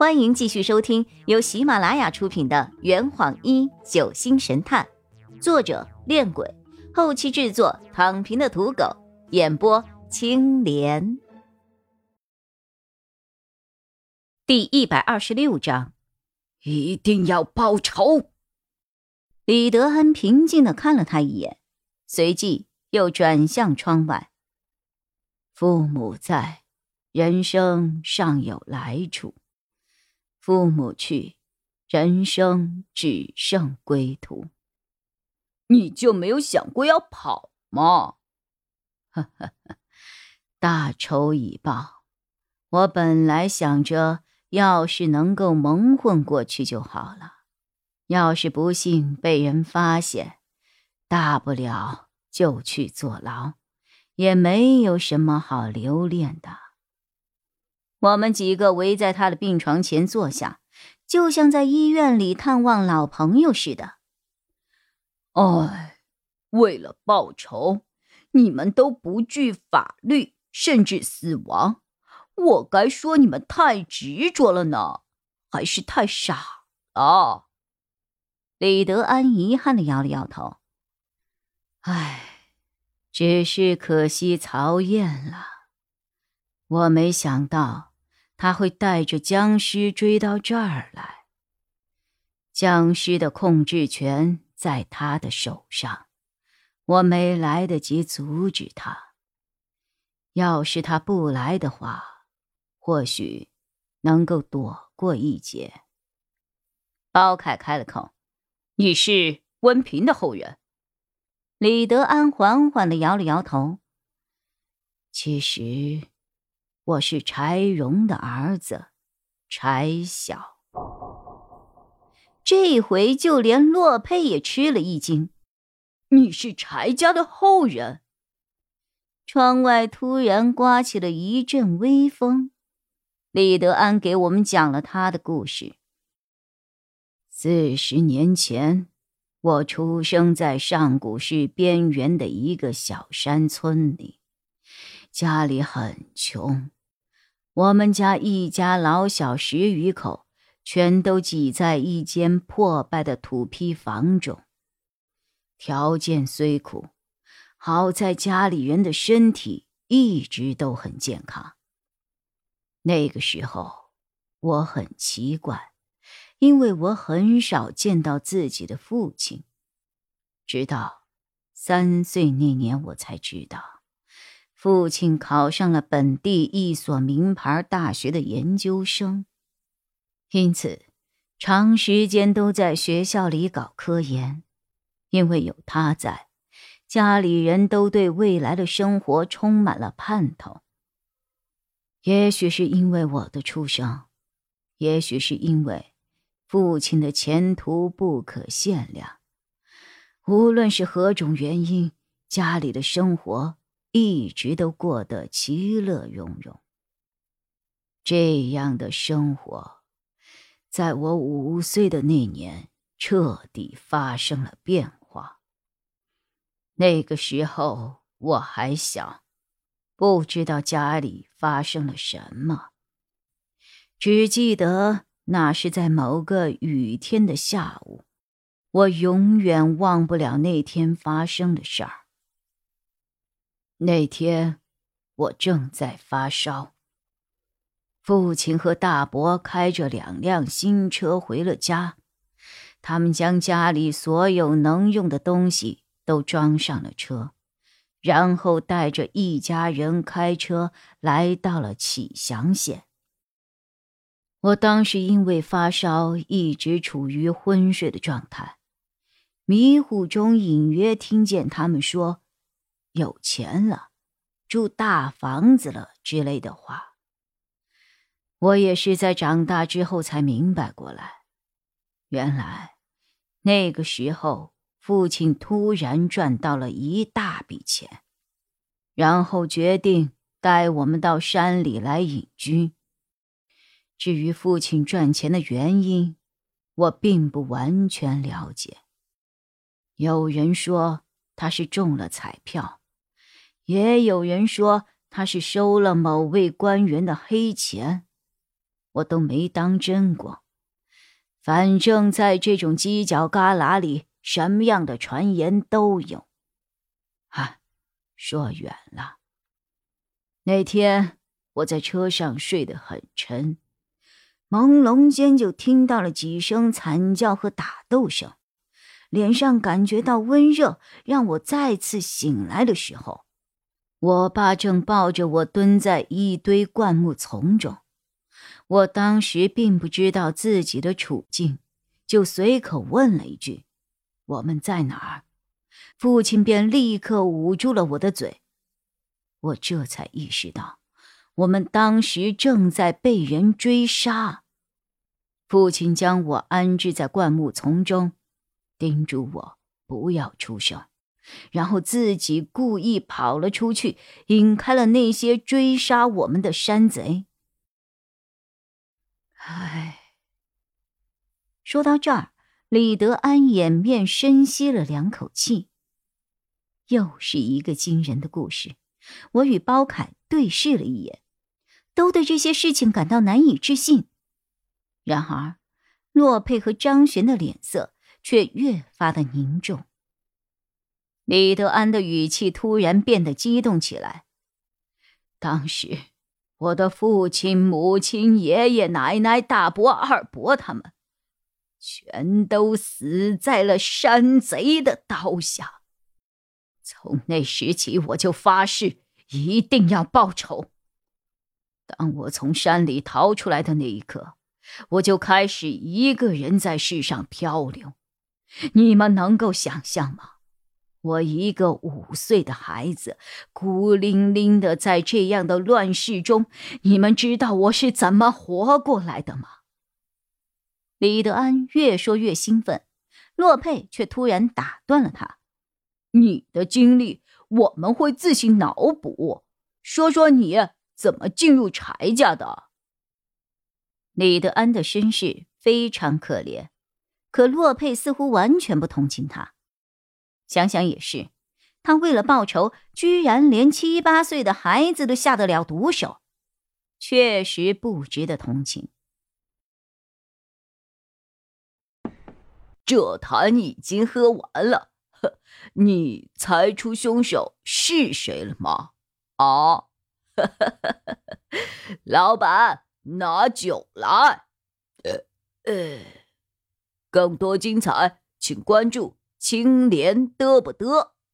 欢迎继续收听由喜马拉雅出品的《圆谎一九星神探》，作者：恋鬼，后期制作：躺平的土狗，演播：青莲。第一百二十六章，一定要报仇。李德安平静的看了他一眼，随即又转向窗外。父母在，人生尚有来处。父母去，人生只剩归途。你就没有想过要跑吗？呵呵呵，大仇已报。我本来想着，要是能够蒙混过去就好了。要是不幸被人发现，大不了就去坐牢，也没有什么好留恋的。我们几个围在他的病床前坐下，就像在医院里探望老朋友似的。哎，为了报仇，你们都不惧法律，甚至死亡。我该说你们太执着了呢，还是太傻了？李德安遗憾的摇了摇头。唉，只是可惜曹燕了。我没想到。他会带着僵尸追到这儿来。僵尸的控制权在他的手上，我没来得及阻止他。要是他不来的话，或许能够躲过一劫。包凯开了口：“你是温平的后人。”李德安缓缓的摇了摇头。其实。我是柴荣的儿子，柴晓。这回就连洛佩也吃了一惊：“你是柴家的后人？”窗外突然刮起了一阵微风。李德安给我们讲了他的故事。四十年前，我出生在上古市边缘的一个小山村里，家里很穷。我们家一家老小十余口，全都挤在一间破败的土坯房中。条件虽苦，好在家里人的身体一直都很健康。那个时候，我很奇怪，因为我很少见到自己的父亲。直到三岁那年，我才知道。父亲考上了本地一所名牌大学的研究生，因此长时间都在学校里搞科研。因为有他在，家里人都对未来的生活充满了盼头。也许是因为我的出生，也许是因为父亲的前途不可限量。无论是何种原因，家里的生活。一直都过得其乐融融。这样的生活，在我五岁的那年彻底发生了变化。那个时候我还小，不知道家里发生了什么，只记得那是在某个雨天的下午。我永远忘不了那天发生的事儿。那天，我正在发烧。父亲和大伯开着两辆新车回了家，他们将家里所有能用的东西都装上了车，然后带着一家人开车来到了启祥县。我当时因为发烧，一直处于昏睡的状态，迷糊中隐约听见他们说。有钱了，住大房子了之类的话。我也是在长大之后才明白过来，原来那个时候父亲突然赚到了一大笔钱，然后决定带我们到山里来隐居。至于父亲赚钱的原因，我并不完全了解。有人说他是中了彩票。也有人说他是收了某位官员的黑钱，我都没当真过。反正，在这种犄角旮旯里，什么样的传言都有。啊，说远了。那天我在车上睡得很沉，朦胧间就听到了几声惨叫和打斗声，脸上感觉到温热，让我再次醒来的时候，我爸正抱着我蹲在一堆灌木丛中。我当时并不知道自己的处境，就随口问了一句：“我们在哪儿？”父亲便立刻捂住了我的嘴。我这才意识到，我们当时正在被人追杀。父亲将我安置在灌木丛中，叮嘱我不要出声，然后自己故意跑了出去，引开了那些追杀我们的山贼。唉，说到这儿，李德安掩面深吸了两口气。又是一个惊人的故事。我与包凯对视了一眼，都对这些事情感到难以置信。然而，洛佩和张璇的脸色却越发的凝重。李德安的语气突然变得激动起来。当时。我的父亲、母亲、爷爷、奶奶、大伯、二伯，他们全都死在了山贼的刀下。从那时起，我就发誓一定要报仇。当我从山里逃出来的那一刻，我就开始一个人在世上漂流。你们能够想象吗？我一个五岁的孩子，孤零零的在这样的乱世中，你们知道我是怎么活过来的吗？李德安越说越兴奋，洛佩却突然打断了他：“你的经历我们会自行脑补，说说你怎么进入柴家的。”李德安的身世非常可怜，可洛佩似乎完全不同情他。想想也是，他为了报仇，居然连七八岁的孩子都下得了毒手，确实不值得同情。这坛已经喝完了，呵你猜出凶手是谁了吗？啊，老板，拿酒来。呃呃，更多精彩，请关注。青莲得不得？